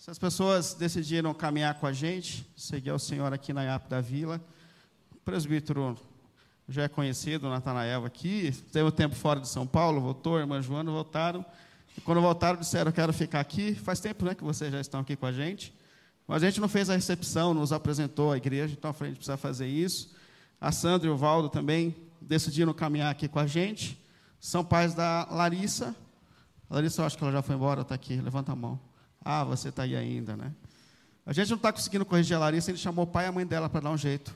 Se as pessoas decidiram caminhar com a gente, seguir o Senhor aqui na IAP da Vila, o presbítero já é conhecido, Natanael aqui, teve um tempo fora de São Paulo, voltou, irmã Joana voltaram, e quando voltaram disseram, quero ficar aqui, faz tempo né, que vocês já estão aqui com a gente, mas a gente não fez a recepção, nos apresentou a igreja, então a gente precisa fazer isso, a Sandra e o Valdo também decidiram caminhar aqui com a gente, são pais da Larissa, Larissa, eu acho que ela já foi embora, está aqui, levanta a mão, ah, você está aí ainda, né? A gente não está conseguindo corrigir a Larissa, ele chamou o pai e a mãe dela para dar um jeito,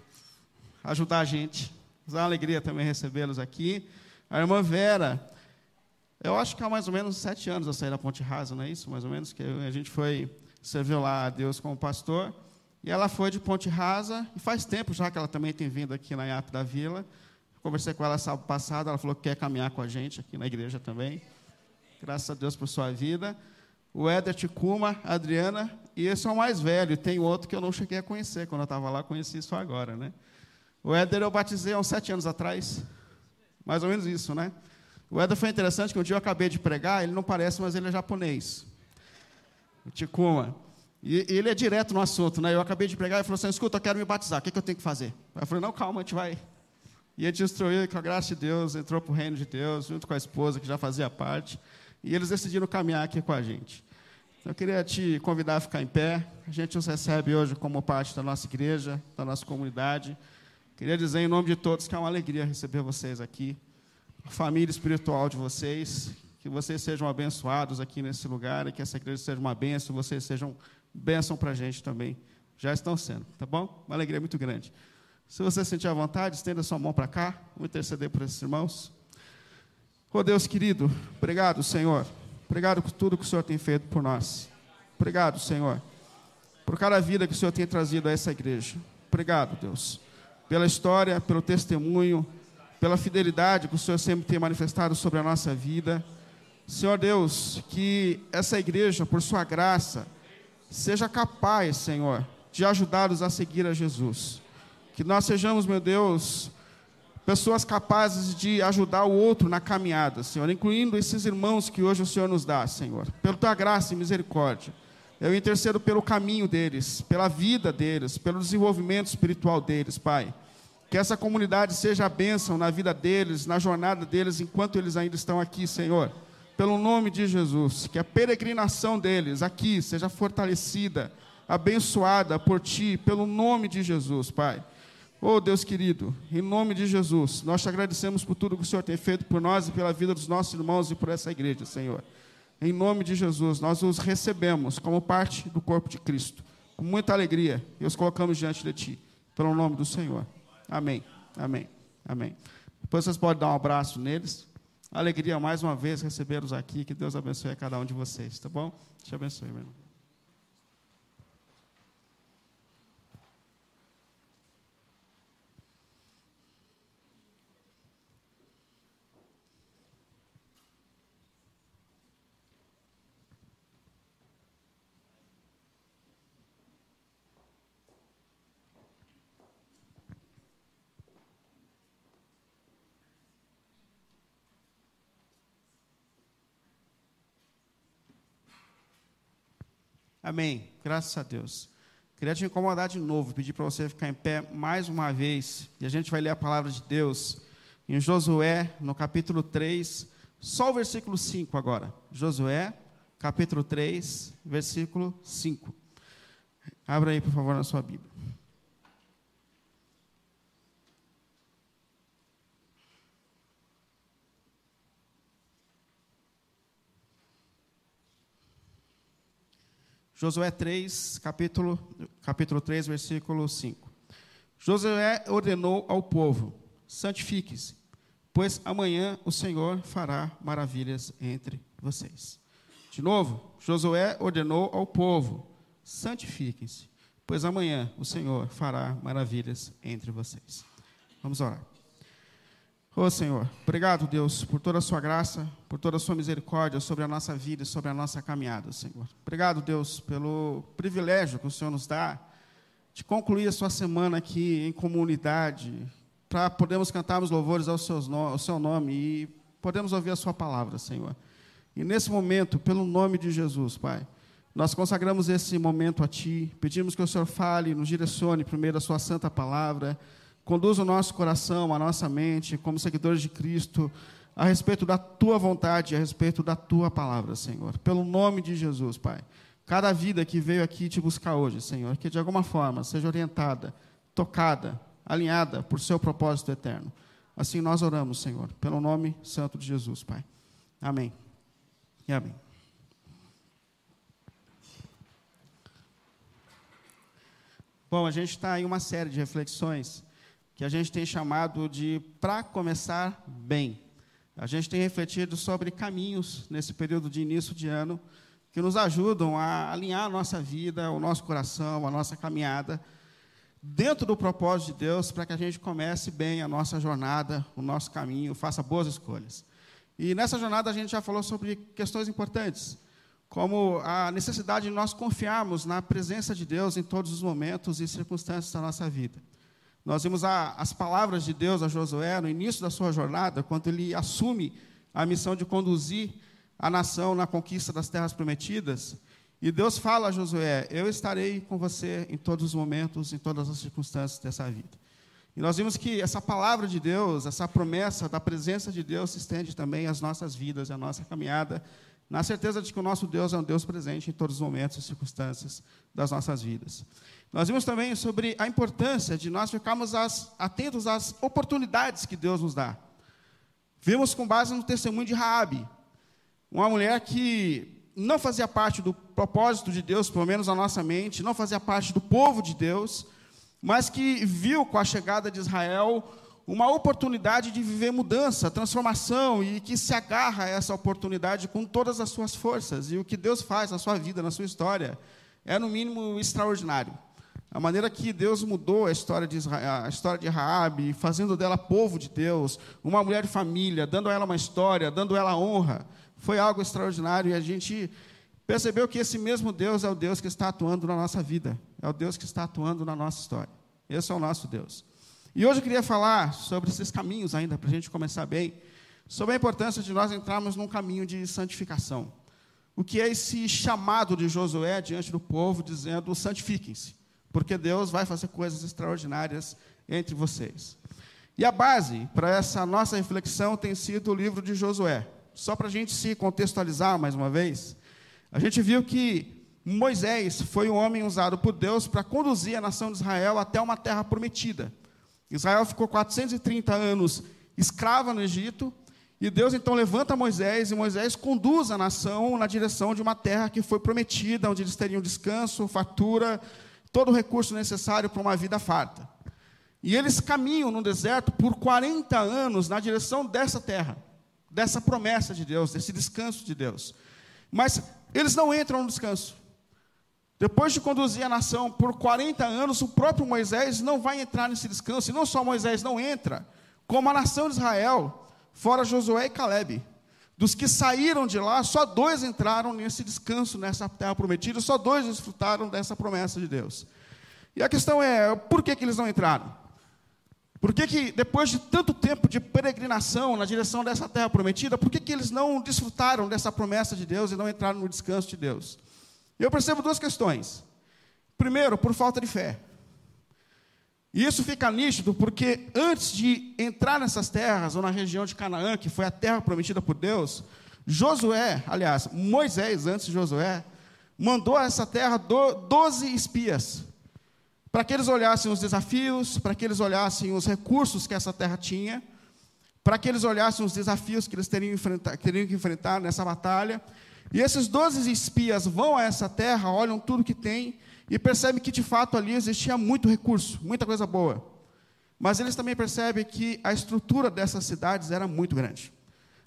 ajudar a gente, é uma alegria também recebê-los aqui. A irmã Vera, eu acho que há mais ou menos sete anos eu saí da Ponte Rasa, não é isso? Mais ou menos, que a gente foi, serviu lá a Deus como pastor. E ela foi de Ponte Rasa, e faz tempo já que ela também tem vindo aqui na IAP da Vila. Conversei com ela sábado passado, ela falou que quer caminhar com a gente aqui na igreja também. Graças a Deus por sua vida. O Éder Ticuma, a Adriana, e esse é o mais velho. Tem outro que eu não cheguei a conhecer, quando eu estava lá, conheci só agora, né? O Éder eu batizei há uns sete anos atrás. Mais ou menos isso, né? O Éder foi interessante, que um dia eu acabei de pregar, ele não parece, mas ele é japonês. O Tikuma. E ele é direto no assunto, né? Eu acabei de pregar e falou assim: escuta, eu quero me batizar, o que, que eu tenho que fazer? Eu falei: não, calma, a gente vai. E gente instruiu com a graça de Deus, entrou para o reino de Deus, junto com a esposa, que já fazia parte. E eles decidiram caminhar aqui com a gente. Eu queria te convidar a ficar em pé. A gente os recebe hoje como parte da nossa igreja, da nossa comunidade. Queria dizer em nome de todos que é uma alegria receber vocês aqui, a família espiritual de vocês, que vocês sejam abençoados aqui nesse lugar e que essa igreja seja uma bênção, vocês sejam bênção para a gente também. Já estão sendo, tá bom? Uma alegria muito grande. Se você sentir à vontade, estenda sua mão para cá, vou interceder por esses irmãos. Oh Deus querido, obrigado, Senhor. Obrigado por tudo que o Senhor tem feito por nós. Obrigado, Senhor, por cada vida que o Senhor tem trazido a essa igreja. Obrigado, Deus pela história, pelo testemunho, pela fidelidade que o Senhor sempre tem manifestado sobre a nossa vida. Senhor Deus, que essa igreja, por sua graça, seja capaz, Senhor, de ajudá-los a seguir a Jesus. Que nós sejamos, meu Deus, pessoas capazes de ajudar o outro na caminhada, Senhor, incluindo esses irmãos que hoje o Senhor nos dá, Senhor, pela tua graça e misericórdia. Eu intercedo pelo caminho deles, pela vida deles, pelo desenvolvimento espiritual deles, Pai. Que essa comunidade seja a bênção na vida deles, na jornada deles, enquanto eles ainda estão aqui, Senhor. Pelo nome de Jesus. Que a peregrinação deles aqui seja fortalecida, abençoada por Ti, pelo nome de Jesus, Pai. Oh, Deus querido, em nome de Jesus, nós te agradecemos por tudo que o Senhor tem feito por nós e pela vida dos nossos irmãos e por essa igreja, Senhor. Em nome de Jesus, nós os recebemos como parte do corpo de Cristo, com muita alegria, e os colocamos diante de Ti, pelo nome do Senhor. Amém, amém, amém. Depois vocês podem dar um abraço neles. Alegria mais uma vez recebê-los aqui. Que Deus abençoe a cada um de vocês, tá bom? Te abençoe, meu irmão. Amém. Graças a Deus. Queria te incomodar de novo, pedir para você ficar em pé mais uma vez, e a gente vai ler a palavra de Deus em Josué, no capítulo 3, só o versículo 5 agora. Josué, capítulo 3, versículo 5. Abra aí, por favor, na sua Bíblia. Josué 3, capítulo, capítulo 3, versículo 5. Josué ordenou ao povo: santifique-se, pois amanhã o Senhor fará maravilhas entre vocês. De novo, Josué ordenou ao povo: santifiquem-se, pois amanhã o Senhor fará maravilhas entre vocês. Vamos orar. Ô oh, Senhor, obrigado, Deus, por toda a sua graça, por toda a sua misericórdia sobre a nossa vida e sobre a nossa caminhada, Senhor. Obrigado, Deus, pelo privilégio que o Senhor nos dá de concluir a sua semana aqui em comunidade, para podermos cantarmos louvores ao, seus no, ao seu nome e podemos ouvir a sua palavra, Senhor. E nesse momento, pelo nome de Jesus, Pai, Nós consagramos esse momento a Ti, pedimos que o Senhor fale, nos direcione primeiro a Sua santa palavra, conduza o nosso coração, a nossa mente, como seguidores de Cristo, a respeito da Tua vontade, a respeito da Tua palavra, Senhor. Pelo nome de Jesus, Pai. Cada vida que veio aqui te buscar hoje, Senhor, que de alguma forma seja orientada, tocada, alinhada por Seu propósito eterno. Assim nós oramos, Senhor, pelo nome santo de Jesus, Pai. Amém. E amém. Bom, a gente está em uma série de reflexões que a gente tem chamado de Para Começar Bem. A gente tem refletido sobre caminhos nesse período de início de ano que nos ajudam a alinhar a nossa vida, o nosso coração, a nossa caminhada dentro do propósito de Deus para que a gente comece bem a nossa jornada, o nosso caminho, faça boas escolhas. E nessa jornada a gente já falou sobre questões importantes como a necessidade de nós confiarmos na presença de Deus em todos os momentos e circunstâncias da nossa vida. Nós vimos a, as palavras de Deus a Josué no início da sua jornada, quando ele assume a missão de conduzir a nação na conquista das terras prometidas. E Deus fala a Josué: Eu estarei com você em todos os momentos, em todas as circunstâncias dessa vida. E nós vimos que essa palavra de Deus, essa promessa da presença de Deus se estende também às nossas vidas, à nossa caminhada na certeza de que o nosso Deus é um Deus presente em todos os momentos e circunstâncias das nossas vidas. Nós vimos também sobre a importância de nós ficarmos as, atentos às oportunidades que Deus nos dá. Vimos com base no testemunho de Raabe, uma mulher que não fazia parte do propósito de Deus, pelo menos na nossa mente, não fazia parte do povo de Deus, mas que viu com a chegada de Israel uma oportunidade de viver mudança, transformação e que se agarra a essa oportunidade com todas as suas forças. E o que Deus faz na sua vida, na sua história, é no mínimo extraordinário. A maneira que Deus mudou a história de Israel, a história de Raabe, fazendo dela povo de Deus, uma mulher de família, dando a ela uma história, dando a ela honra, foi algo extraordinário e a gente percebeu que esse mesmo Deus é o Deus que está atuando na nossa vida, é o Deus que está atuando na nossa história. Esse é o nosso Deus. E hoje eu queria falar sobre esses caminhos ainda, para a gente começar bem, sobre a importância de nós entrarmos num caminho de santificação. O que é esse chamado de Josué diante do povo, dizendo: santifiquem-se, porque Deus vai fazer coisas extraordinárias entre vocês. E a base para essa nossa reflexão tem sido o livro de Josué. Só para a gente se contextualizar mais uma vez, a gente viu que Moisés foi um homem usado por Deus para conduzir a nação de Israel até uma terra prometida. Israel ficou 430 anos escrava no Egito, e Deus então levanta Moisés, e Moisés conduz a nação na direção de uma terra que foi prometida, onde eles teriam descanso, fartura, todo o recurso necessário para uma vida farta. E eles caminham no deserto por 40 anos na direção dessa terra, dessa promessa de Deus, desse descanso de Deus. Mas eles não entram no descanso. Depois de conduzir a nação por 40 anos, o próprio Moisés não vai entrar nesse descanso. E não só Moisés não entra, como a nação de Israel, fora Josué e Caleb. Dos que saíram de lá, só dois entraram nesse descanso, nessa terra prometida, só dois desfrutaram dessa promessa de Deus. E a questão é, por que, que eles não entraram? Por que, que depois de tanto tempo de peregrinação na direção dessa terra prometida, por que, que eles não desfrutaram dessa promessa de Deus e não entraram no descanso de Deus? Eu percebo duas questões. Primeiro, por falta de fé. E isso fica nítido porque antes de entrar nessas terras, ou na região de Canaã, que foi a terra prometida por Deus, Josué, aliás, Moisés, antes de Josué, mandou a essa terra doze espias, para que eles olhassem os desafios, para que eles olhassem os recursos que essa terra tinha, para que eles olhassem os desafios que eles teriam, teriam que enfrentar nessa batalha, e esses doze espias vão a essa terra, olham tudo que tem e percebem que de fato ali existia muito recurso, muita coisa boa. Mas eles também percebem que a estrutura dessas cidades era muito grande.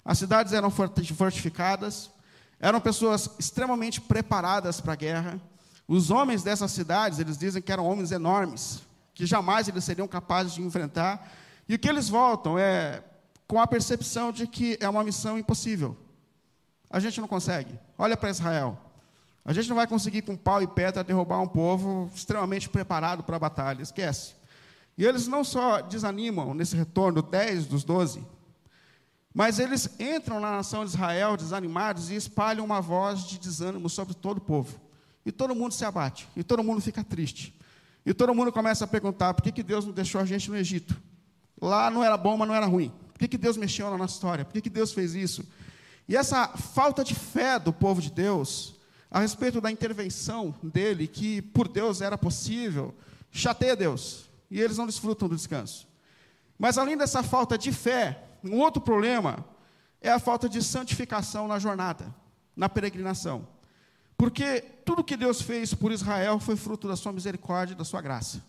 As cidades eram fortificadas, eram pessoas extremamente preparadas para a guerra. Os homens dessas cidades, eles dizem que eram homens enormes, que jamais eles seriam capazes de enfrentar. E o que eles voltam é com a percepção de que é uma missão impossível. A gente não consegue. Olha para Israel. A gente não vai conseguir com pau e pedra derrubar um povo extremamente preparado para a batalha. Esquece. E eles não só desanimam nesse retorno, 10 dos 12, mas eles entram na nação de Israel desanimados e espalham uma voz de desânimo sobre todo o povo. E todo mundo se abate, e todo mundo fica triste. E todo mundo começa a perguntar: por que, que Deus não deixou a gente no Egito? Lá não era bom, mas não era ruim. Por que, que Deus mexeu na nossa história? Por que, que Deus fez isso? E essa falta de fé do povo de Deus, a respeito da intervenção dele, que por Deus era possível, chateia Deus. E eles não desfrutam do descanso. Mas além dessa falta de fé, um outro problema é a falta de santificação na jornada, na peregrinação. Porque tudo que Deus fez por Israel foi fruto da sua misericórdia e da sua graça.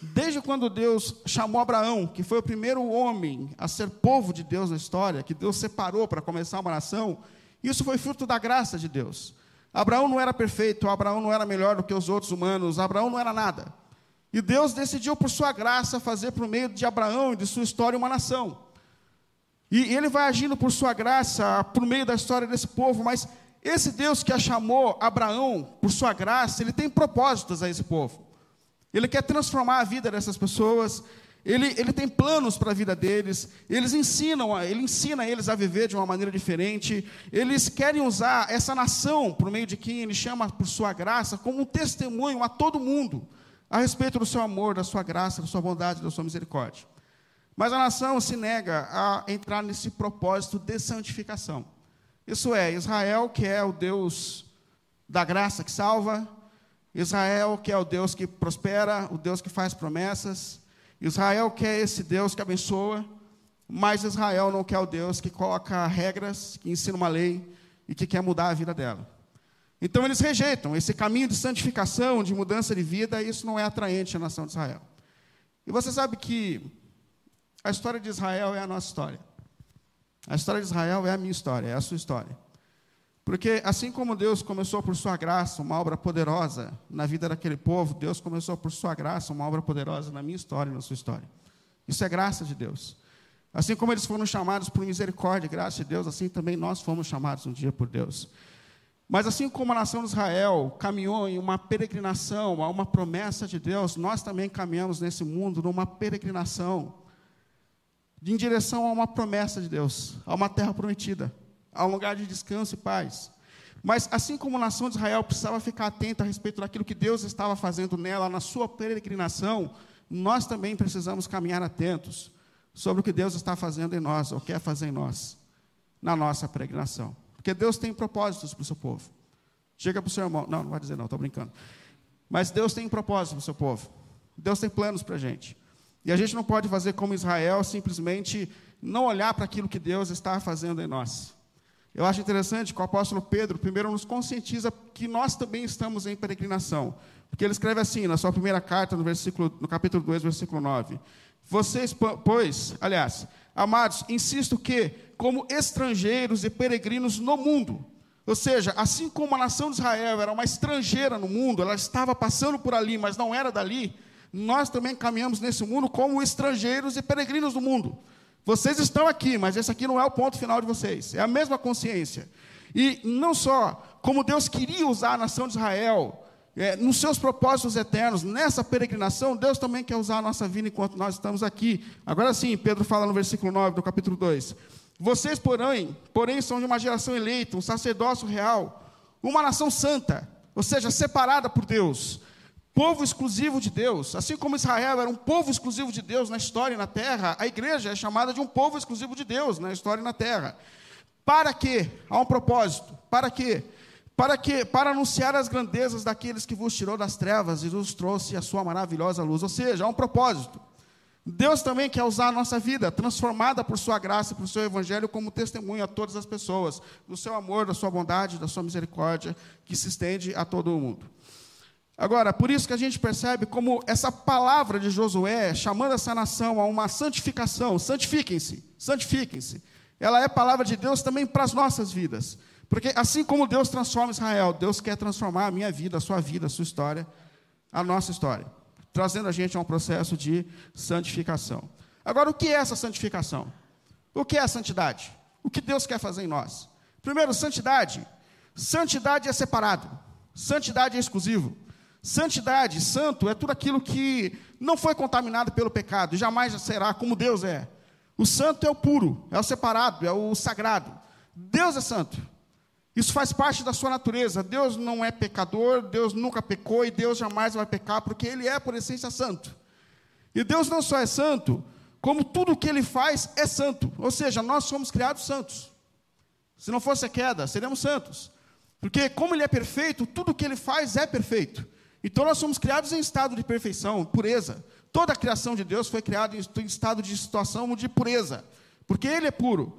Desde quando Deus chamou Abraão, que foi o primeiro homem a ser povo de Deus na história, que Deus separou para começar uma nação, isso foi fruto da graça de Deus. Abraão não era perfeito, Abraão não era melhor do que os outros humanos, Abraão não era nada. E Deus decidiu, por sua graça, fazer por meio de Abraão e de sua história uma nação. E ele vai agindo por sua graça, por meio da história desse povo, mas esse Deus que a chamou Abraão por sua graça, ele tem propósitos a esse povo. Ele quer transformar a vida dessas pessoas, ele, ele tem planos para a vida deles, eles ensinam, ele ensina eles a viver de uma maneira diferente, eles querem usar essa nação, por meio de quem ele chama por sua graça, como um testemunho a todo mundo, a respeito do seu amor, da sua graça, da sua bondade, da sua misericórdia. Mas a nação se nega a entrar nesse propósito de santificação. Isso é, Israel, que é o Deus da graça que salva, Israel, que é o Deus que prospera, o Deus que faz promessas, Israel quer esse Deus que abençoa, mas Israel não quer o Deus que coloca regras, que ensina uma lei e que quer mudar a vida dela. Então eles rejeitam esse caminho de santificação, de mudança de vida, e isso não é atraente à nação de Israel. E você sabe que a história de Israel é a nossa história. A história de Israel é a minha história, é a sua história. Porque assim como Deus começou por sua graça uma obra poderosa na vida daquele povo, Deus começou por sua graça uma obra poderosa na minha história e na sua história. Isso é graça de Deus. Assim como eles foram chamados por misericórdia e graça de Deus, assim também nós fomos chamados um dia por Deus. Mas assim como a nação de Israel caminhou em uma peregrinação a uma promessa de Deus, nós também caminhamos nesse mundo numa peregrinação em direção a uma promessa de Deus, a uma terra prometida, a um lugar de descanso e paz. Mas assim como a nação de Israel precisava ficar atenta a respeito daquilo que Deus estava fazendo nela na sua peregrinação, nós também precisamos caminhar atentos sobre o que Deus está fazendo em nós, ou quer fazer em nós, na nossa peregrinação. Porque Deus tem propósitos para o seu povo. Chega para o seu irmão, não, não vai dizer não, estou brincando. Mas Deus tem propósitos para o seu povo. Deus tem planos para a gente. E a gente não pode fazer como Israel, simplesmente não olhar para aquilo que Deus está fazendo em nós. Eu acho interessante que o apóstolo Pedro, primeiro, nos conscientiza que nós também estamos em peregrinação. Porque ele escreve assim, na sua primeira carta, no, versículo, no capítulo 2, versículo 9. Vocês, pois, aliás, amados, insisto que, como estrangeiros e peregrinos no mundo, ou seja, assim como a nação de Israel era uma estrangeira no mundo, ela estava passando por ali, mas não era dali, nós também caminhamos nesse mundo como estrangeiros e peregrinos do mundo. Vocês estão aqui, mas esse aqui não é o ponto final de vocês. É a mesma consciência. E não só como Deus queria usar a nação de Israel é, nos seus propósitos eternos, nessa peregrinação, Deus também quer usar a nossa vida enquanto nós estamos aqui. Agora sim, Pedro fala no versículo 9 do capítulo 2. Vocês, porém, porém, são de uma geração eleita, um sacerdócio real, uma nação santa, ou seja, separada por Deus, povo exclusivo de Deus. Assim como Israel era um povo exclusivo de Deus na história e na terra, a igreja é chamada de um povo exclusivo de Deus na história e na terra. Para quê? Há um propósito. Para quê? Para quê? Para anunciar as grandezas daqueles que vos tirou das trevas e nos trouxe a sua maravilhosa luz. Ou seja, há um propósito. Deus também quer usar a nossa vida, transformada por Sua graça, por Seu Evangelho, como testemunho a todas as pessoas, do Seu amor, da Sua bondade, da Sua misericórdia, que se estende a todo o mundo. Agora, por isso que a gente percebe como essa palavra de Josué, chamando essa nação a uma santificação, santifiquem-se, santifiquem-se, ela é palavra de Deus também para as nossas vidas. Porque assim como Deus transforma Israel, Deus quer transformar a minha vida, a sua vida, a sua história, a nossa história, trazendo a gente a um processo de santificação. Agora, o que é essa santificação? O que é a santidade? O que Deus quer fazer em nós? Primeiro, santidade. Santidade é separado, santidade é exclusivo. Santidade, santo, é tudo aquilo que não foi contaminado pelo pecado, jamais será como Deus é. O santo é o puro, é o separado, é o sagrado. Deus é santo. Isso faz parte da sua natureza. Deus não é pecador, Deus nunca pecou e Deus jamais vai pecar, porque Ele é, por essência, santo. E Deus não só é santo, como tudo o que Ele faz é santo. Ou seja, nós somos criados santos. Se não fosse a queda, seríamos santos. Porque, como Ele é perfeito, tudo o que Ele faz é perfeito. Então, nós somos criados em estado de perfeição, pureza. Toda a criação de Deus foi criada em estado de situação de pureza, porque Ele é puro.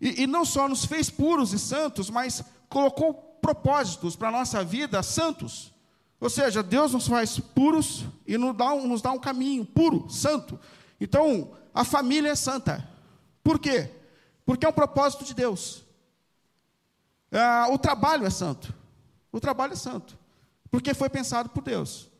E, e não só nos fez puros e santos, mas colocou propósitos para a nossa vida santos. Ou seja, Deus nos faz puros e nos dá, um, nos dá um caminho puro, santo. Então, a família é santa. Por quê? Porque é um propósito de Deus. Ah, o trabalho é santo. O trabalho é santo. Porque foi pensado por Deus.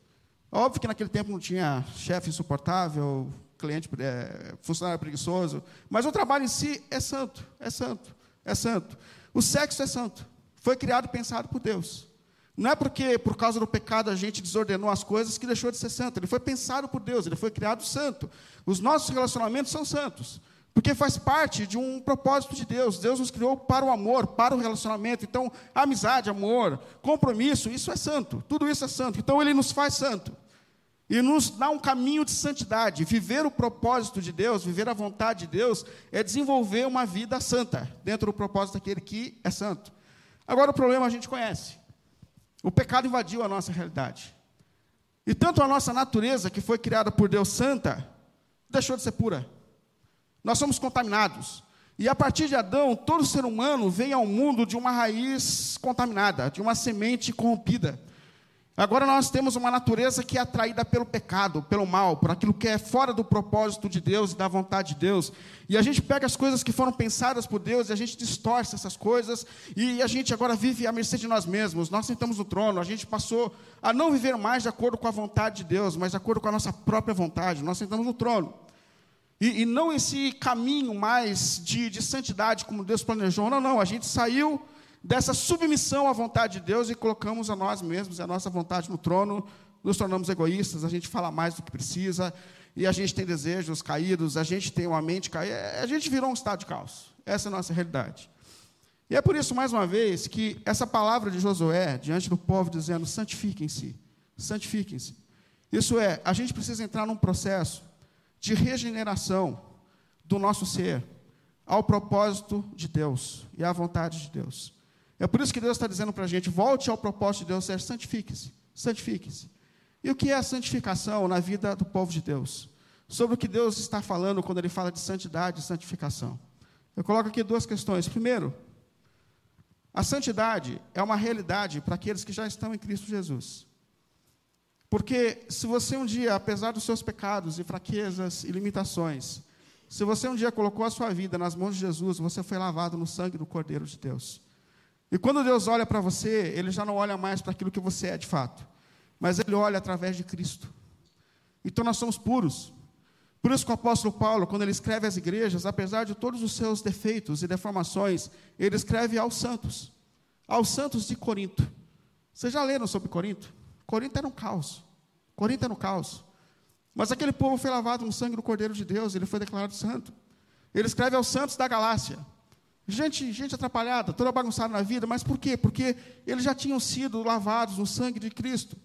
Óbvio que naquele tempo não tinha chefe insuportável, cliente, é, funcionário preguiçoso, mas o trabalho em si é santo, é santo, é santo. O sexo é santo. Foi criado e pensado por Deus. Não é porque, por causa do pecado, a gente desordenou as coisas que deixou de ser santo. Ele foi pensado por Deus, ele foi criado santo. Os nossos relacionamentos são santos. Porque faz parte de um propósito de Deus. Deus nos criou para o amor, para o relacionamento. Então, amizade, amor, compromisso, isso é santo. Tudo isso é santo. Então, ele nos faz santo. E nos dá um caminho de santidade. Viver o propósito de Deus, viver a vontade de Deus, é desenvolver uma vida santa, dentro do propósito daquele que é santo. Agora, o problema a gente conhece. O pecado invadiu a nossa realidade. E tanto a nossa natureza, que foi criada por Deus santa, deixou de ser pura. Nós somos contaminados. E a partir de Adão, todo ser humano vem ao mundo de uma raiz contaminada, de uma semente corrompida. Agora nós temos uma natureza que é atraída pelo pecado, pelo mal, por aquilo que é fora do propósito de Deus e da vontade de Deus. E a gente pega as coisas que foram pensadas por Deus e a gente distorce essas coisas e a gente agora vive à mercê de nós mesmos. Nós sentamos no trono, a gente passou a não viver mais de acordo com a vontade de Deus, mas de acordo com a nossa própria vontade. Nós sentamos no trono. E, e não esse caminho mais de, de santidade como Deus planejou. Não, não. A gente saiu dessa submissão à vontade de Deus e colocamos a nós mesmos, a nossa vontade no trono, nos tornamos egoístas, a gente fala mais do que precisa, e a gente tem desejos caídos, a gente tem uma mente caída, é, a gente virou um estado de caos. Essa é a nossa realidade. E é por isso, mais uma vez, que essa palavra de Josué, diante do povo, dizendo: santifiquem-se, santifiquem-se. Isso é, a gente precisa entrar num processo de regeneração do nosso ser ao propósito de Deus e à vontade de Deus. É por isso que Deus está dizendo para a gente: volte ao propósito de Deus, é santifique-se, santifique-se. E o que é a santificação na vida do povo de Deus? Sobre o que Deus está falando quando Ele fala de santidade e santificação. Eu coloco aqui duas questões. Primeiro, a santidade é uma realidade para aqueles que já estão em Cristo Jesus. Porque se você um dia, apesar dos seus pecados e fraquezas e limitações, se você um dia colocou a sua vida nas mãos de Jesus, você foi lavado no sangue do Cordeiro de Deus. E quando Deus olha para você, Ele já não olha mais para aquilo que você é de fato, mas Ele olha através de Cristo. Então nós somos puros. Por isso que o apóstolo Paulo, quando ele escreve às igrejas, apesar de todos os seus defeitos e deformações, ele escreve aos santos, aos santos de Corinto. Vocês já leram sobre Corinto? Corinto era um caos. Corinto era um caos. Mas aquele povo foi lavado no sangue do Cordeiro de Deus, ele foi declarado santo. Ele escreve aos santos da Galácia. Gente, gente atrapalhada, toda bagunçada na vida, mas por quê? Porque eles já tinham sido lavados no sangue de Cristo.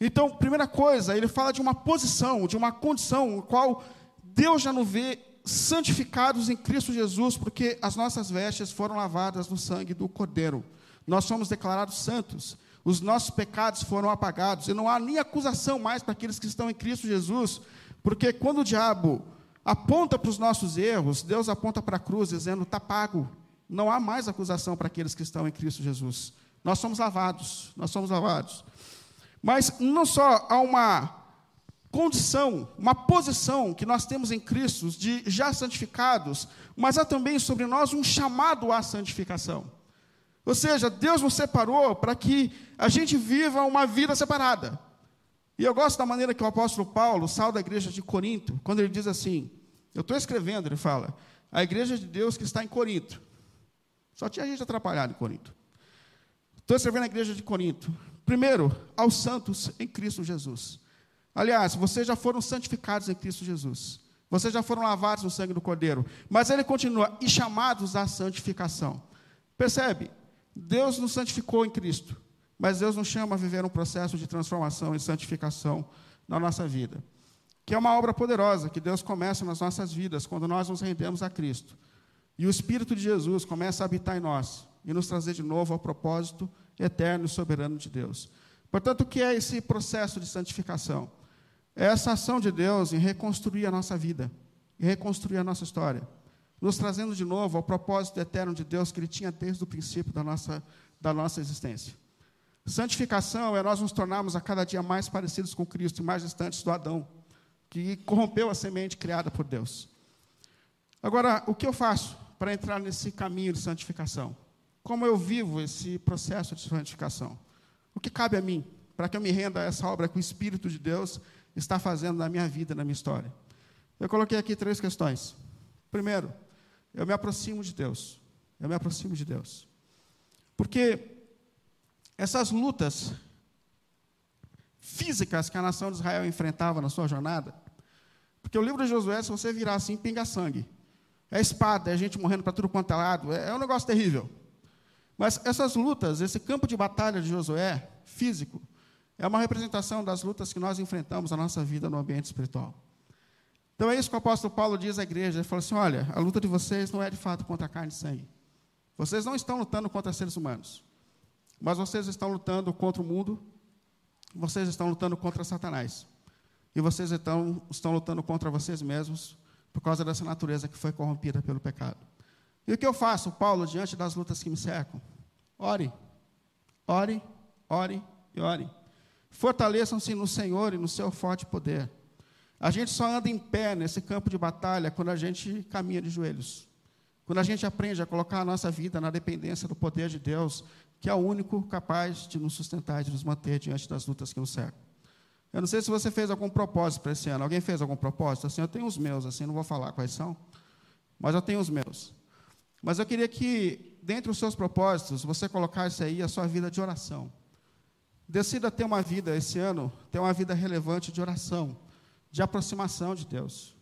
Então, primeira coisa, ele fala de uma posição, de uma condição, no qual Deus já nos vê santificados em Cristo Jesus, porque as nossas vestes foram lavadas no sangue do Cordeiro. Nós somos declarados santos, os nossos pecados foram apagados, e não há nem acusação mais para aqueles que estão em Cristo Jesus, porque quando o diabo aponta para os nossos erros, Deus aponta para a cruz, dizendo: está pago. Não há mais acusação para aqueles que estão em Cristo Jesus. Nós somos lavados, nós somos lavados. Mas não só há uma condição, uma posição que nós temos em Cristo de já santificados, mas há também sobre nós um chamado à santificação. Ou seja, Deus nos separou para que a gente viva uma vida separada. E eu gosto da maneira que o apóstolo Paulo, sal da igreja de Corinto, quando ele diz assim: Eu estou escrevendo, ele fala, a igreja de Deus que está em Corinto. Só tinha gente atrapalhada em Corinto. Estou escrevendo a igreja de Corinto. Primeiro, aos santos em Cristo Jesus. Aliás, vocês já foram santificados em Cristo Jesus. Vocês já foram lavados no sangue do Cordeiro. Mas ele continua, e chamados à santificação. Percebe? Deus nos santificou em Cristo, mas Deus nos chama a viver um processo de transformação e santificação na nossa vida, que é uma obra poderosa que Deus começa nas nossas vidas quando nós nos rendemos a Cristo. E o Espírito de Jesus começa a habitar em nós e nos trazer de novo ao propósito eterno e soberano de Deus. Portanto, o que é esse processo de santificação? É essa ação de Deus em reconstruir a nossa vida, em reconstruir a nossa história, nos trazendo de novo ao propósito eterno de Deus que Ele tinha desde o princípio da nossa, da nossa existência. Santificação é nós nos tornarmos a cada dia mais parecidos com Cristo e mais distantes do Adão, que corrompeu a semente criada por Deus. Agora, o que eu faço para entrar nesse caminho de santificação? Como eu vivo esse processo de santificação? O que cabe a mim para que eu me renda a essa obra que o Espírito de Deus está fazendo na minha vida, na minha história? Eu coloquei aqui três questões. Primeiro, eu me aproximo de Deus. Eu me aproximo de Deus. Porque essas lutas físicas que a nação de Israel enfrentava na sua jornada, porque o livro de Josué, se você virar assim, pinga sangue. É espada, é gente morrendo para tudo quanto é lado, é, é um negócio terrível. Mas essas lutas, esse campo de batalha de Josué, físico, é uma representação das lutas que nós enfrentamos na nossa vida no ambiente espiritual. Então é isso que o apóstolo Paulo diz à igreja. Ele fala assim: olha, a luta de vocês não é de fato contra carne e sangue. Vocês não estão lutando contra seres humanos. Mas vocês estão lutando contra o mundo, vocês estão lutando contra Satanás. E vocês estão lutando contra vocês mesmos por causa dessa natureza que foi corrompida pelo pecado. E o que eu faço, Paulo, diante das lutas que me cercam? Ore, ore, ore e ore. Fortaleçam-se no Senhor e no seu forte poder. A gente só anda em pé nesse campo de batalha quando a gente caminha de joelhos. Quando a gente aprende a colocar a nossa vida na dependência do poder de Deus, que é o único capaz de nos sustentar e de nos manter diante das lutas que nos cercam. Eu não sei se você fez algum propósito para esse ano. Alguém fez algum propósito? Assim, eu tenho os meus, assim, não vou falar quais são, mas eu tenho os meus. Mas eu queria que, dentre os seus propósitos, você colocasse aí a sua vida de oração. Decida ter uma vida esse ano, ter uma vida relevante de oração, de aproximação de Deus.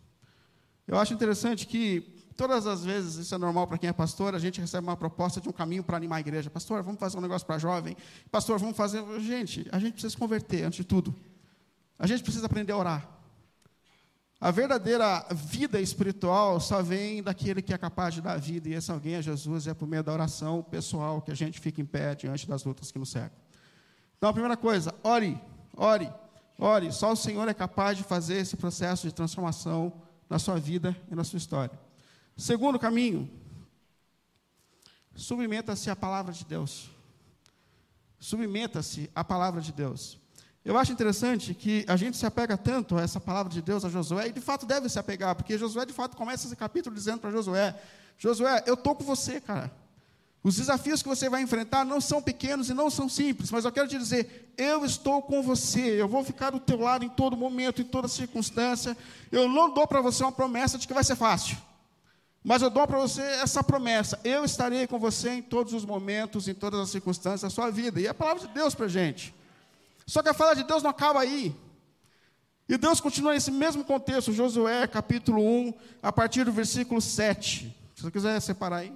Eu acho interessante que todas as vezes, isso é normal para quem é pastor, a gente recebe uma proposta de um caminho para animar a igreja. Pastor, vamos fazer um negócio para jovem. Pastor, vamos fazer. Gente, a gente precisa se converter antes de tudo. A gente precisa aprender a orar. A verdadeira vida espiritual só vem daquele que é capaz de dar vida, e esse alguém é Jesus, e é por meio da oração pessoal que a gente fica em pé diante das lutas que nos cercam. Então, a primeira coisa, ore, ore, ore. Só o Senhor é capaz de fazer esse processo de transformação na sua vida e na sua história. Segundo caminho, submeta-se à palavra de Deus. Submeta-se à palavra de Deus. Eu acho interessante que a gente se apega tanto a essa palavra de Deus, a Josué, e de fato deve se apegar, porque Josué de fato começa esse capítulo dizendo para Josué: Josué, eu estou com você, cara. Os desafios que você vai enfrentar não são pequenos e não são simples, mas eu quero te dizer: eu estou com você, eu vou ficar do teu lado em todo momento, em toda circunstância. Eu não dou para você uma promessa de que vai ser fácil. Mas eu dou para você essa promessa: eu estarei com você em todos os momentos, em todas as circunstâncias da sua vida. E é a palavra de Deus para a gente. Só que a fala de Deus não acaba aí. E Deus continua nesse mesmo contexto, Josué capítulo 1, a partir do versículo 7. Se você quiser separar aí.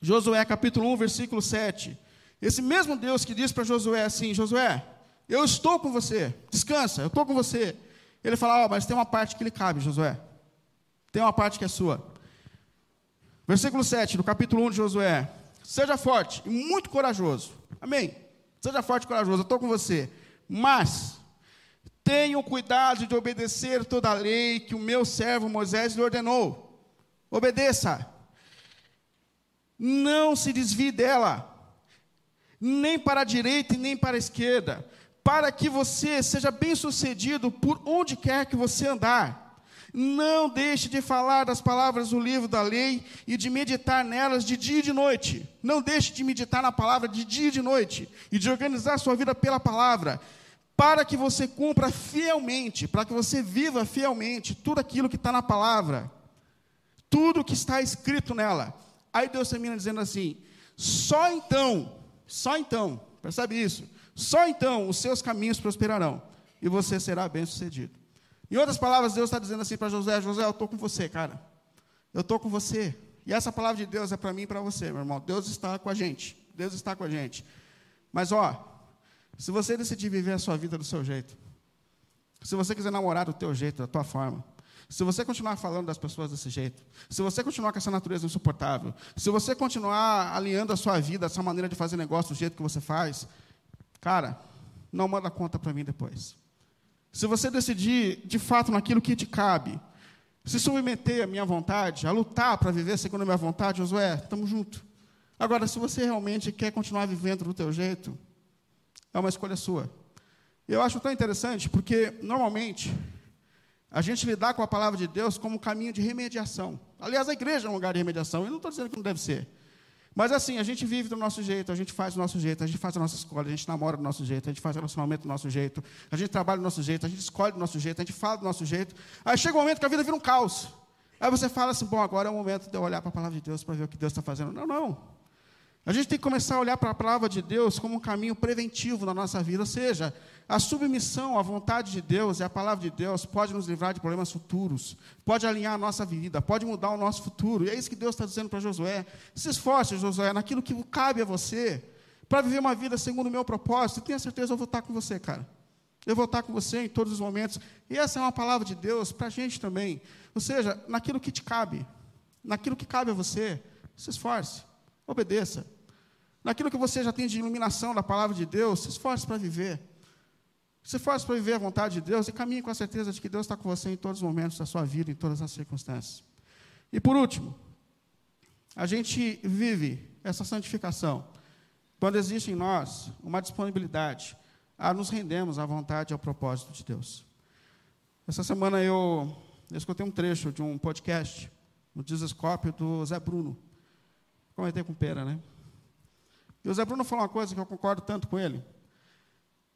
Josué capítulo 1, versículo 7. Esse mesmo Deus que diz para Josué assim: Josué, eu estou com você, descansa, eu estou com você. Ele fala: oh, mas tem uma parte que lhe cabe, Josué. Tem uma parte que é sua. Versículo 7, do capítulo 1 de Josué. Seja forte e muito corajoso. Amém. Seja forte e corajoso, eu estou com você. Mas tenham cuidado de obedecer toda a lei que o meu servo Moisés lhe ordenou. Obedeça. Não se desvie dela, nem para a direita e nem para a esquerda, para que você seja bem-sucedido por onde quer que você andar. Não deixe de falar das palavras do livro da lei e de meditar nelas de dia e de noite. Não deixe de meditar na palavra de dia e de noite e de organizar sua vida pela palavra, para que você cumpra fielmente, para que você viva fielmente tudo aquilo que está na palavra, tudo que está escrito nela. Aí Deus termina dizendo assim: só então, só então, percebe isso? Só então os seus caminhos prosperarão e você será bem-sucedido. Em outras palavras, Deus está dizendo assim para José: José, eu estou com você, cara. Eu estou com você. E essa palavra de Deus é para mim e para você, meu irmão. Deus está com a gente. Deus está com a gente. Mas, ó, se você decidir viver a sua vida do seu jeito, se você quiser namorar do teu jeito, da tua forma, se você continuar falando das pessoas desse jeito, se você continuar com essa natureza insuportável, se você continuar alinhando a sua vida, essa maneira de fazer negócio do jeito que você faz, cara, não manda conta para mim depois. Se você decidir, de fato, naquilo que te cabe, se submeter à minha vontade, a lutar para viver segundo a minha vontade, Josué, estamos juntos. Agora, se você realmente quer continuar vivendo do teu jeito, é uma escolha sua. Eu acho tão interessante porque, normalmente, a gente lidar com a palavra de Deus como um caminho de remediação. Aliás, a igreja é um lugar de remediação, eu não estou dizendo que não deve ser. Mas assim, a gente vive do nosso jeito, a gente faz do nosso jeito, a gente faz a nossa escola, a gente namora do nosso jeito, a gente faz relacionamento do nosso jeito, a gente trabalha do nosso jeito, a gente escolhe do nosso jeito, a gente fala do nosso jeito. Aí chega um momento que a vida vira um caos. Aí você fala assim: bom, agora é o momento de eu olhar para a palavra de Deus para ver o que Deus está fazendo. Não, não. A gente tem que começar a olhar para a palavra de Deus como um caminho preventivo na nossa vida, ou seja, a submissão à vontade de Deus e à palavra de Deus pode nos livrar de problemas futuros, pode alinhar a nossa vida, pode mudar o nosso futuro. E é isso que Deus está dizendo para Josué. Se esforce, Josué, naquilo que cabe a você, para viver uma vida segundo o meu propósito. E tenha certeza, eu vou estar com você, cara. Eu vou estar com você em todos os momentos. E essa é uma palavra de Deus para a gente também. Ou seja, naquilo que te cabe, naquilo que cabe a você, se esforce, obedeça naquilo que você já tem de iluminação da palavra de Deus, se esforce para viver. Se esforce para viver a vontade de Deus e caminhe com a certeza de que Deus está com você em todos os momentos da sua vida, em todas as circunstâncias. E por último, a gente vive essa santificação quando existe em nós uma disponibilidade a nos rendermos à vontade e ao propósito de Deus. Essa semana eu, eu escutei um trecho de um podcast no Desescópio do Zé Bruno. Comentei com Pera, né? E o Bruno falou uma coisa que eu concordo tanto com ele.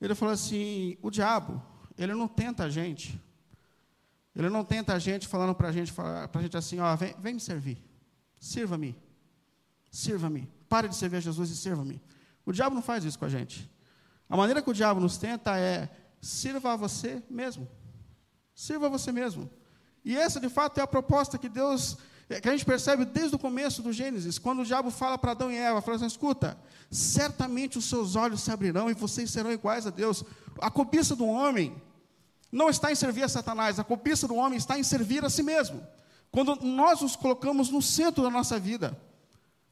Ele falou assim: o diabo, ele não tenta a gente. Ele não tenta a gente falando para a gente, a gente assim: ó, vem, vem me servir. Sirva-me. Sirva-me. Pare de servir a Jesus e sirva-me. O diabo não faz isso com a gente. A maneira que o diabo nos tenta é: sirva a você mesmo. Sirva a você mesmo. E essa, de fato, é a proposta que Deus que a gente percebe desde o começo do Gênesis, quando o diabo fala para Adão e Eva, fala assim, escuta, certamente os seus olhos se abrirão e vocês serão iguais a Deus. A cobiça do homem não está em servir a Satanás, a cobiça do homem está em servir a si mesmo. Quando nós nos colocamos no centro da nossa vida,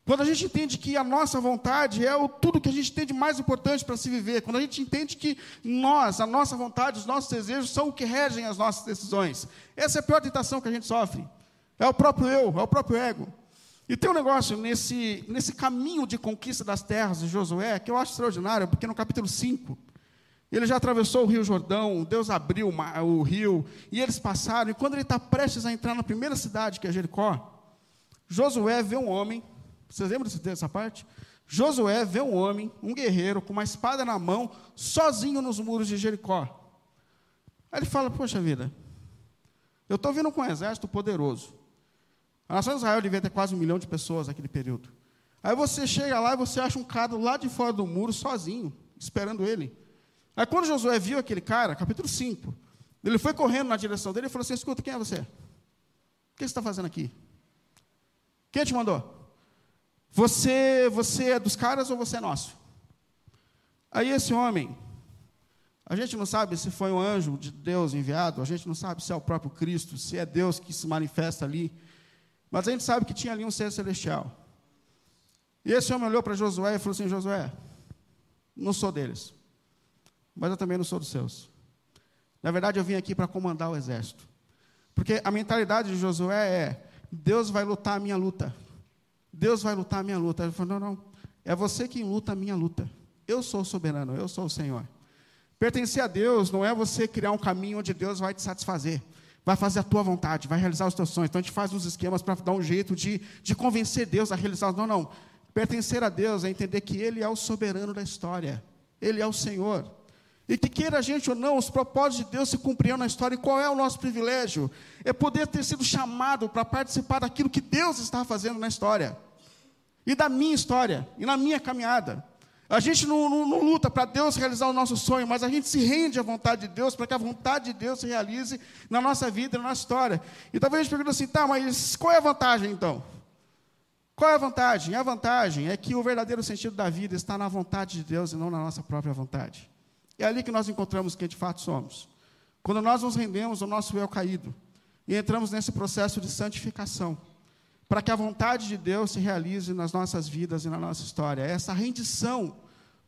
quando a gente entende que a nossa vontade é o, tudo que a gente tem de mais importante para se viver, quando a gente entende que nós, a nossa vontade, os nossos desejos são o que regem as nossas decisões. Essa é a pior tentação que a gente sofre. É o próprio eu, é o próprio ego. E tem um negócio nesse, nesse caminho de conquista das terras de Josué que eu acho extraordinário, porque no capítulo 5, ele já atravessou o rio Jordão, Deus abriu o, rio, e eles passaram, e quando ele está prestes a entrar na primeira cidade, que é Jericó, Josué vê um homem, vocês lembram dessa parte? Josué vê um homem, um guerreiro, com uma espada na mão, sozinho nos muros de Jericó. Aí ele fala: Poxa vida, eu estou vindo com um exército poderoso. A nação de Israel devia ter quase um milhão de pessoas naquele período. Aí você chega lá e você acha um cara lá de fora do muro, sozinho, esperando ele. Aí quando Josué viu aquele cara, capítulo 5, ele foi correndo na direção dele e falou assim: Escuta, quem é você? O que você está fazendo aqui? Quem te mandou? Você, você é dos caras ou você é nosso? Aí esse homem, a gente não sabe se foi um anjo de Deus enviado, a gente não sabe se é o próprio Cristo, se é Deus que se manifesta ali. Mas a gente sabe que tinha ali um ser celestial. E esse homem olhou para Josué e falou assim: Josué, não sou deles, mas eu também não sou dos seus. Na verdade, eu vim aqui para comandar o exército. Porque a mentalidade de Josué é: Deus vai lutar a minha luta. Deus vai lutar a minha luta. Ele falou: não, não, é você quem luta a minha luta. Eu sou o soberano, eu sou o Senhor. Pertencer a Deus não é você criar um caminho onde Deus vai te satisfazer vai fazer a tua vontade, vai realizar os teus sonhos. Então a gente faz uns esquemas para dar um jeito de, de convencer Deus a realizar. Não, não. Pertencer a Deus é entender que Ele é o soberano da história, Ele é o Senhor. E que queira a gente ou não, os propósitos de Deus se cumpriam na história. E qual é o nosso privilégio? É poder ter sido chamado para participar daquilo que Deus está fazendo na história. E da minha história, e na minha caminhada. A gente não, não, não luta para Deus realizar o nosso sonho, mas a gente se rende à vontade de Deus para que a vontade de Deus se realize na nossa vida, na nossa história. E talvez a gente pergunte assim, tá, mas qual é a vantagem então? Qual é a vantagem? A vantagem é que o verdadeiro sentido da vida está na vontade de Deus e não na nossa própria vontade. É ali que nós encontramos quem de fato somos. Quando nós nos rendemos ao nosso eu caído e entramos nesse processo de santificação, para que a vontade de Deus se realize nas nossas vidas e na nossa história. É essa rendição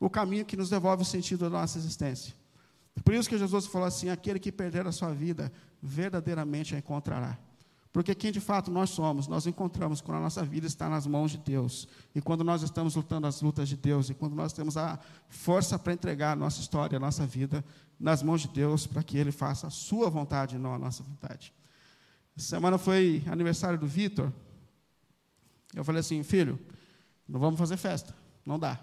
o caminho que nos devolve o sentido da nossa existência. Por isso que Jesus falou assim: aquele que perder a sua vida, verdadeiramente a encontrará. Porque quem de fato nós somos, nós encontramos quando a nossa vida está nas mãos de Deus. E quando nós estamos lutando as lutas de Deus, e quando nós temos a força para entregar a nossa história, a nossa vida nas mãos de Deus, para que Ele faça a sua vontade e não a nossa vontade. Essa semana foi aniversário do Vitor. Eu falei assim, filho, não vamos fazer festa, não dá.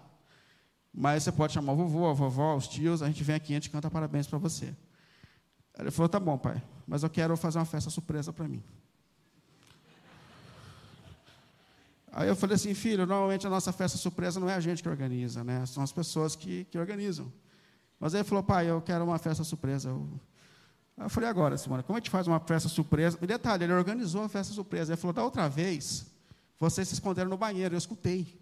Mas você pode chamar o vovô, a vovó, os tios, a gente vem aqui e a gente canta parabéns para você. Ele falou, tá bom, pai, mas eu quero fazer uma festa surpresa para mim. Aí eu falei assim, filho, normalmente a nossa festa surpresa não é a gente que organiza, né? São as pessoas que, que organizam. Mas ele falou, pai, eu quero uma festa surpresa. Eu, eu falei, agora, Simone, como a gente faz uma festa surpresa? E detalhe, ele organizou a festa surpresa. Ele falou, da outra vez, vocês se esconderam no banheiro, eu escutei.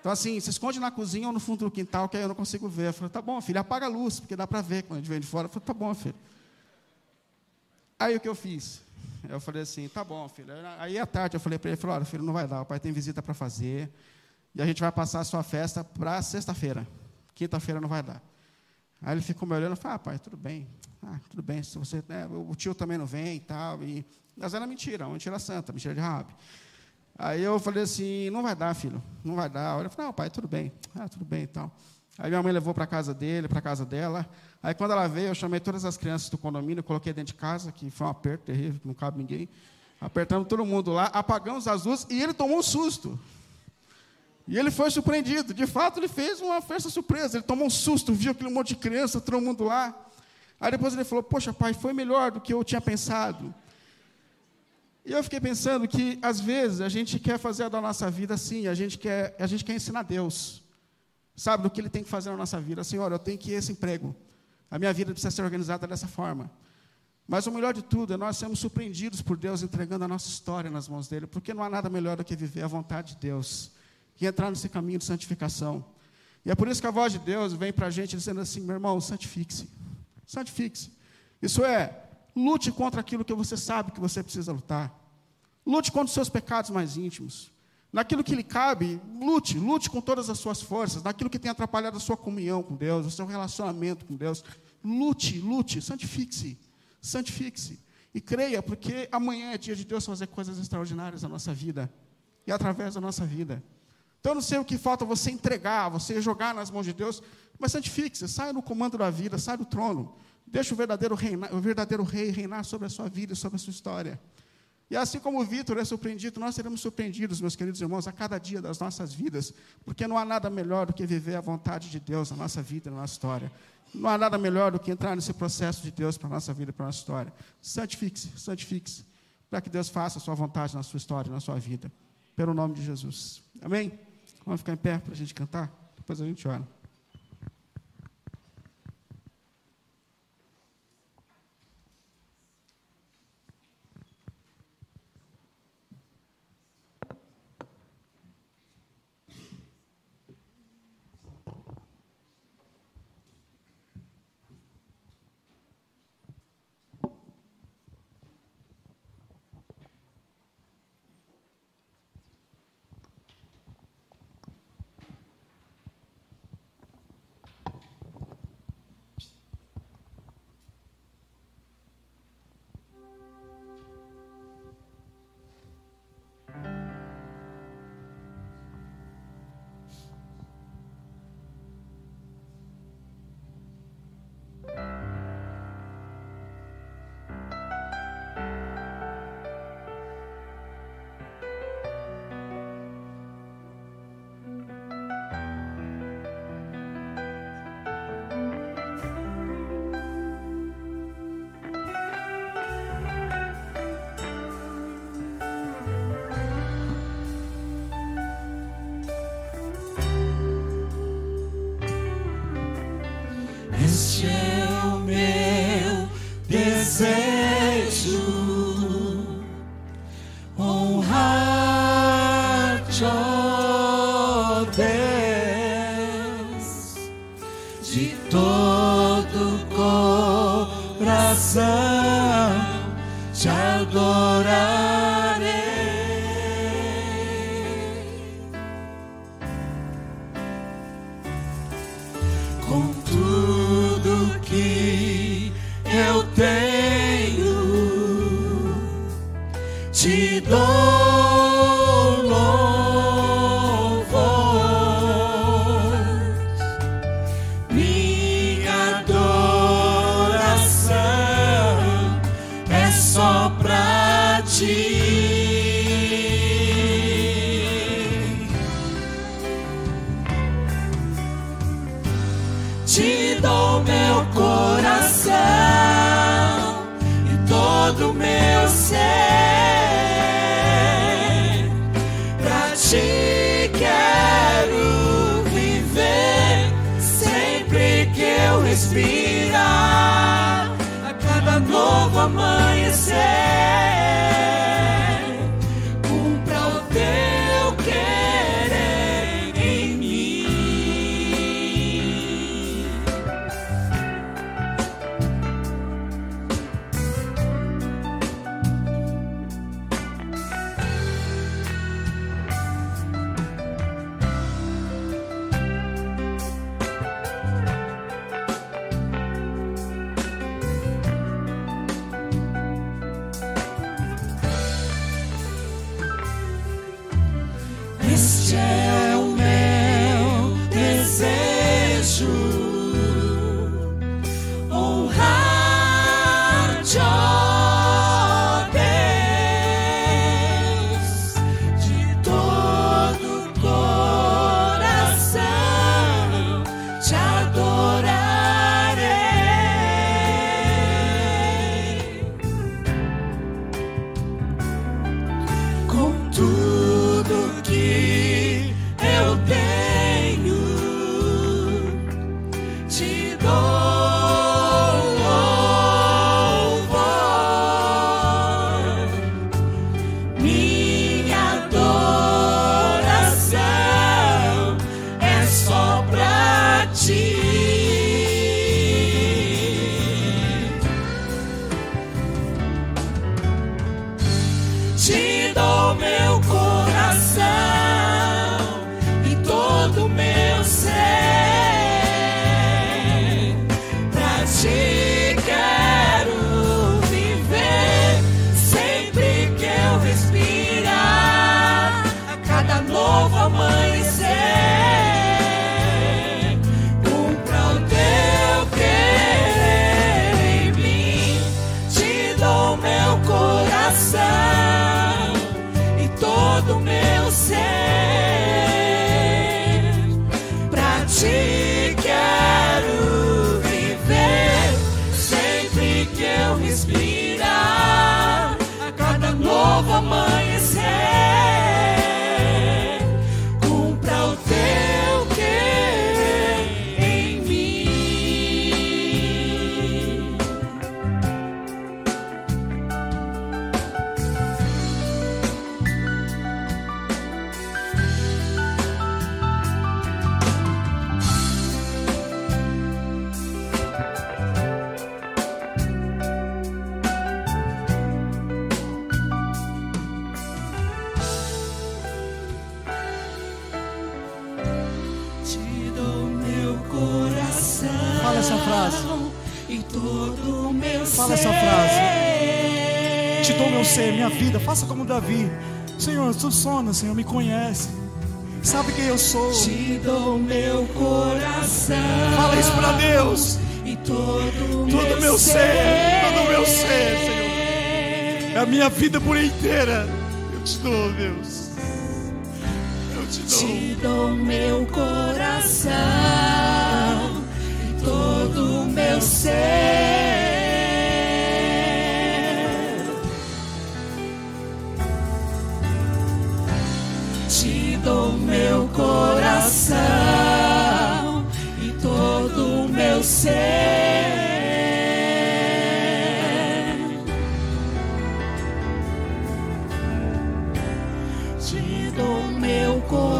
Então, assim, se esconde na cozinha ou no fundo do quintal, que aí eu não consigo ver. Eu falei, tá bom, filho, apaga a luz, porque dá para ver quando a gente vem de fora. Eu falei, tá bom, filho. Aí o que eu fiz? Eu falei assim, tá bom, filho. Aí à tarde eu falei para ele, falei, olha, filho, não vai dar, o pai tem visita para fazer, e a gente vai passar a sua festa para sexta-feira. Quinta-feira não vai dar. Aí ele ficou me olhando e falou, ah, pai, tudo bem. Ah, tudo bem, se você, né, o tio também não vem e tal. E, mas era mentira, uma mentira santa, mentira de rabi. Aí eu falei assim, não vai dar, filho, não vai dar. Ele falou, não, pai, tudo bem. Ah, tudo bem e tal. Aí minha mãe levou para casa dele, para casa dela. Aí quando ela veio, eu chamei todas as crianças do condomínio, coloquei dentro de casa, que foi um aperto terrível, não cabe ninguém. Apertamos todo mundo lá, apagamos as luzes e ele tomou um susto. E ele foi surpreendido. De fato, ele fez uma festa surpresa. Ele tomou um susto, viu aquele monte de criança, todo mundo lá. Aí depois ele falou: Poxa, pai, foi melhor do que eu tinha pensado. E eu fiquei pensando que, às vezes, a gente quer fazer da nossa vida assim, a gente quer, a gente quer ensinar Deus. Sabe, do que Ele tem que fazer na nossa vida. Senhor, eu tenho que ir esse emprego. A minha vida precisa ser organizada dessa forma. Mas o melhor de tudo é nós sermos surpreendidos por Deus entregando a nossa história nas mãos dele, porque não há nada melhor do que viver a vontade de Deus e entrar nesse caminho de santificação. E é por isso que a voz de Deus vem para a gente dizendo assim: meu irmão, santifique-se. Santifique-se. Isso é, Lute contra aquilo que você sabe que você precisa lutar. Lute contra os seus pecados mais íntimos. Naquilo que lhe cabe, lute, lute com todas as suas forças. Naquilo que tem atrapalhado a sua comunhão com Deus, o seu relacionamento com Deus. Lute, lute, santifique-se. Santifique-se. E creia, porque amanhã é dia de Deus fazer coisas extraordinárias na nossa vida e através da nossa vida. Então, eu não sei o que falta você entregar, você jogar nas mãos de Deus, mas santifique-se, saia no comando da vida, saia do trono. Deixa o verdadeiro, reinar, o verdadeiro rei reinar sobre a sua vida e sobre a sua história. E assim como o Vitor é surpreendido, nós seremos surpreendidos, meus queridos irmãos, a cada dia das nossas vidas, porque não há nada melhor do que viver a vontade de Deus na nossa vida e na nossa história. Não há nada melhor do que entrar nesse processo de Deus para a nossa vida e para a nossa história. Santifique-se, santifique-se, para que Deus faça a sua vontade na sua história na sua vida. Pelo nome de Jesus. Amém? Vamos ficar em pé para a gente cantar? Depois a gente ora. faça como Davi. Senhor, subsona, Senhor, me conhece. Sabe quem eu sou. Te dou meu coração. Fala isso para Deus. E todo, todo meu ser, ser, todo meu ser, Senhor. É a minha vida por inteira. Eu te dou, Deus. Eu te dou. Te dou meu coração. E todo meu ser. coração e todo o meu ser. Te dou meu coração.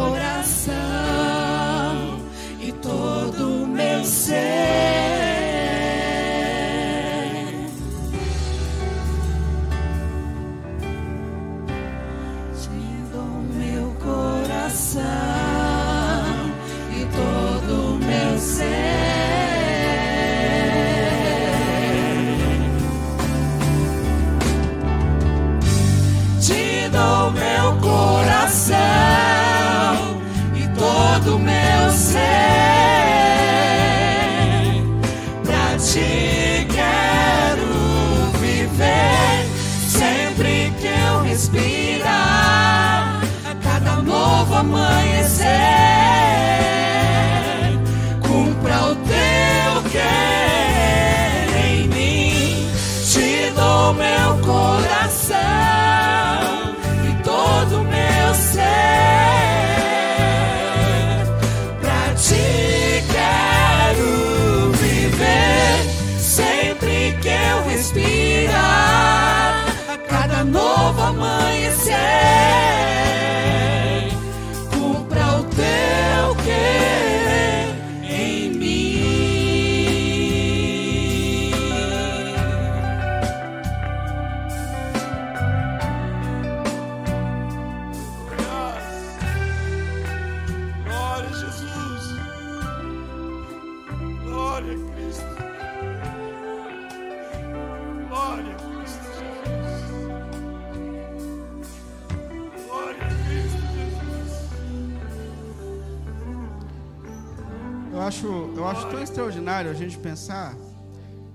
Acho, eu acho tão extraordinário a gente pensar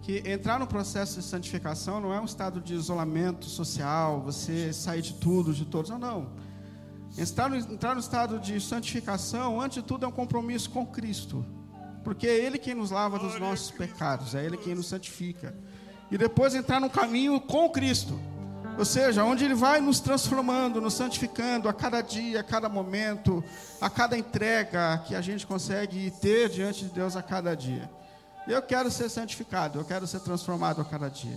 que entrar no processo de santificação não é um estado de isolamento social, você sair de tudo, de todos. Não, não. Entrar no, entrar no estado de santificação, antes de tudo, é um compromisso com Cristo. Porque é Ele quem nos lava dos nossos pecados, é Ele quem nos santifica. E depois entrar no caminho com Cristo. Ou seja, onde Ele vai nos transformando, nos santificando a cada dia, a cada momento, a cada entrega que a gente consegue ter diante de Deus a cada dia. Eu quero ser santificado, eu quero ser transformado a cada dia.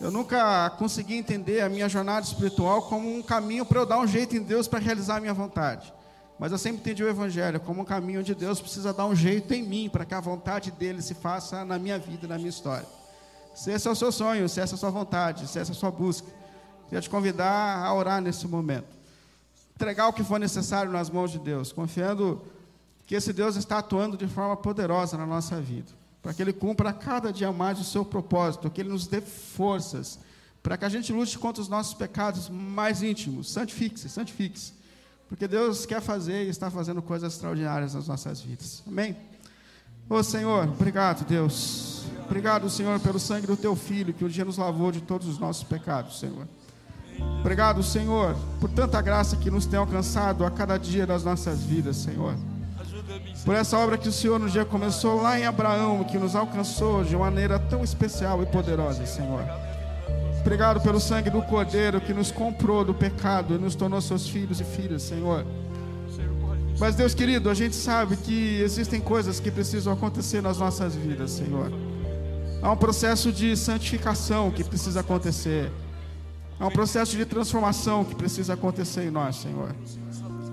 Eu nunca consegui entender a minha jornada espiritual como um caminho para eu dar um jeito em Deus para realizar a minha vontade. Mas eu sempre entendi o Evangelho como um caminho onde Deus precisa dar um jeito em mim para que a vontade dele se faça na minha vida, na minha história. Se esse é o seu sonho, se essa é a sua vontade, se essa é a sua busca, queria te convidar a orar nesse momento. Entregar o que for necessário nas mãos de Deus, confiando que esse Deus está atuando de forma poderosa na nossa vida, para que Ele cumpra cada dia mais o seu propósito, que Ele nos dê forças, para que a gente lute contra os nossos pecados mais íntimos. Santifique-se, santifique-se, porque Deus quer fazer e está fazendo coisas extraordinárias nas nossas vidas. Amém? Ô Senhor, obrigado, Deus. Obrigado, Senhor, pelo sangue do Teu Filho, que um dia nos lavou de todos os nossos pecados, Senhor. Obrigado, Senhor, por tanta graça que nos tem alcançado a cada dia das nossas vidas, Senhor. Por essa obra que o Senhor no dia começou lá em Abraão, que nos alcançou de maneira tão especial e poderosa, Senhor. Obrigado pelo sangue do Cordeiro que nos comprou do pecado e nos tornou seus filhos e filhas, Senhor. Mas, Deus querido, a gente sabe que existem coisas que precisam acontecer nas nossas vidas, Senhor. Há um processo de santificação que precisa acontecer. Há um processo de transformação que precisa acontecer em nós, Senhor.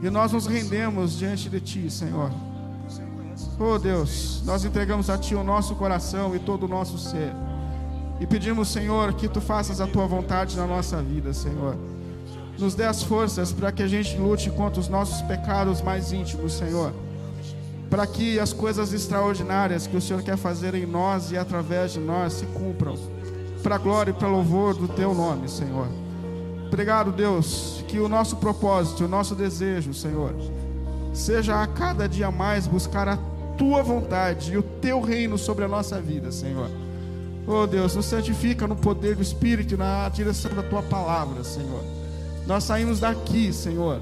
E nós nos rendemos diante de Ti, Senhor. Oh Deus, nós entregamos a Ti o nosso coração e todo o nosso ser. E pedimos, Senhor, que Tu faças a Tua vontade na nossa vida, Senhor. Nos dê as forças para que a gente lute contra os nossos pecados mais íntimos, Senhor. Para que as coisas extraordinárias que o Senhor quer fazer em nós e através de nós se cumpram. Para a glória e para louvor do Teu nome, Senhor. Obrigado, Deus, que o nosso propósito, o nosso desejo, Senhor, seja a cada dia mais buscar a Tua vontade e o Teu reino sobre a nossa vida, Senhor. Oh Deus, nos santifica no poder do Espírito e na direção da Tua palavra, Senhor. Nós saímos daqui, Senhor,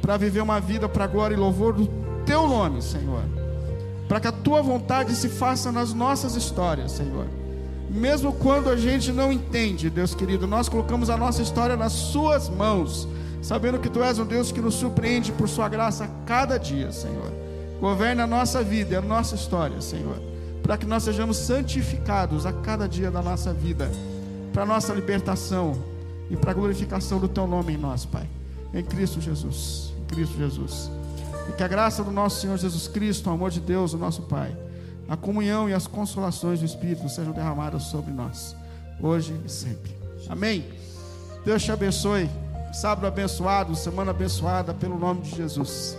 para viver uma vida para glória e louvor do Teu nome, Senhor. Para que a Tua vontade se faça nas nossas histórias, Senhor. Mesmo quando a gente não entende, Deus querido, nós colocamos a nossa história nas Suas mãos, sabendo que Tu és um Deus que nos surpreende por Sua graça a cada dia, Senhor. Governa a nossa vida a nossa história, Senhor, para que nós sejamos santificados a cada dia da nossa vida, para nossa libertação e para a glorificação do Teu nome em nós, Pai. Em Cristo Jesus, em Cristo Jesus. E que a graça do nosso Senhor Jesus Cristo, o amor de Deus, o nosso Pai, a comunhão e as consolações do Espírito sejam derramadas sobre nós, hoje e sempre. Amém. Deus te abençoe. Sábado abençoado, semana abençoada, pelo nome de Jesus.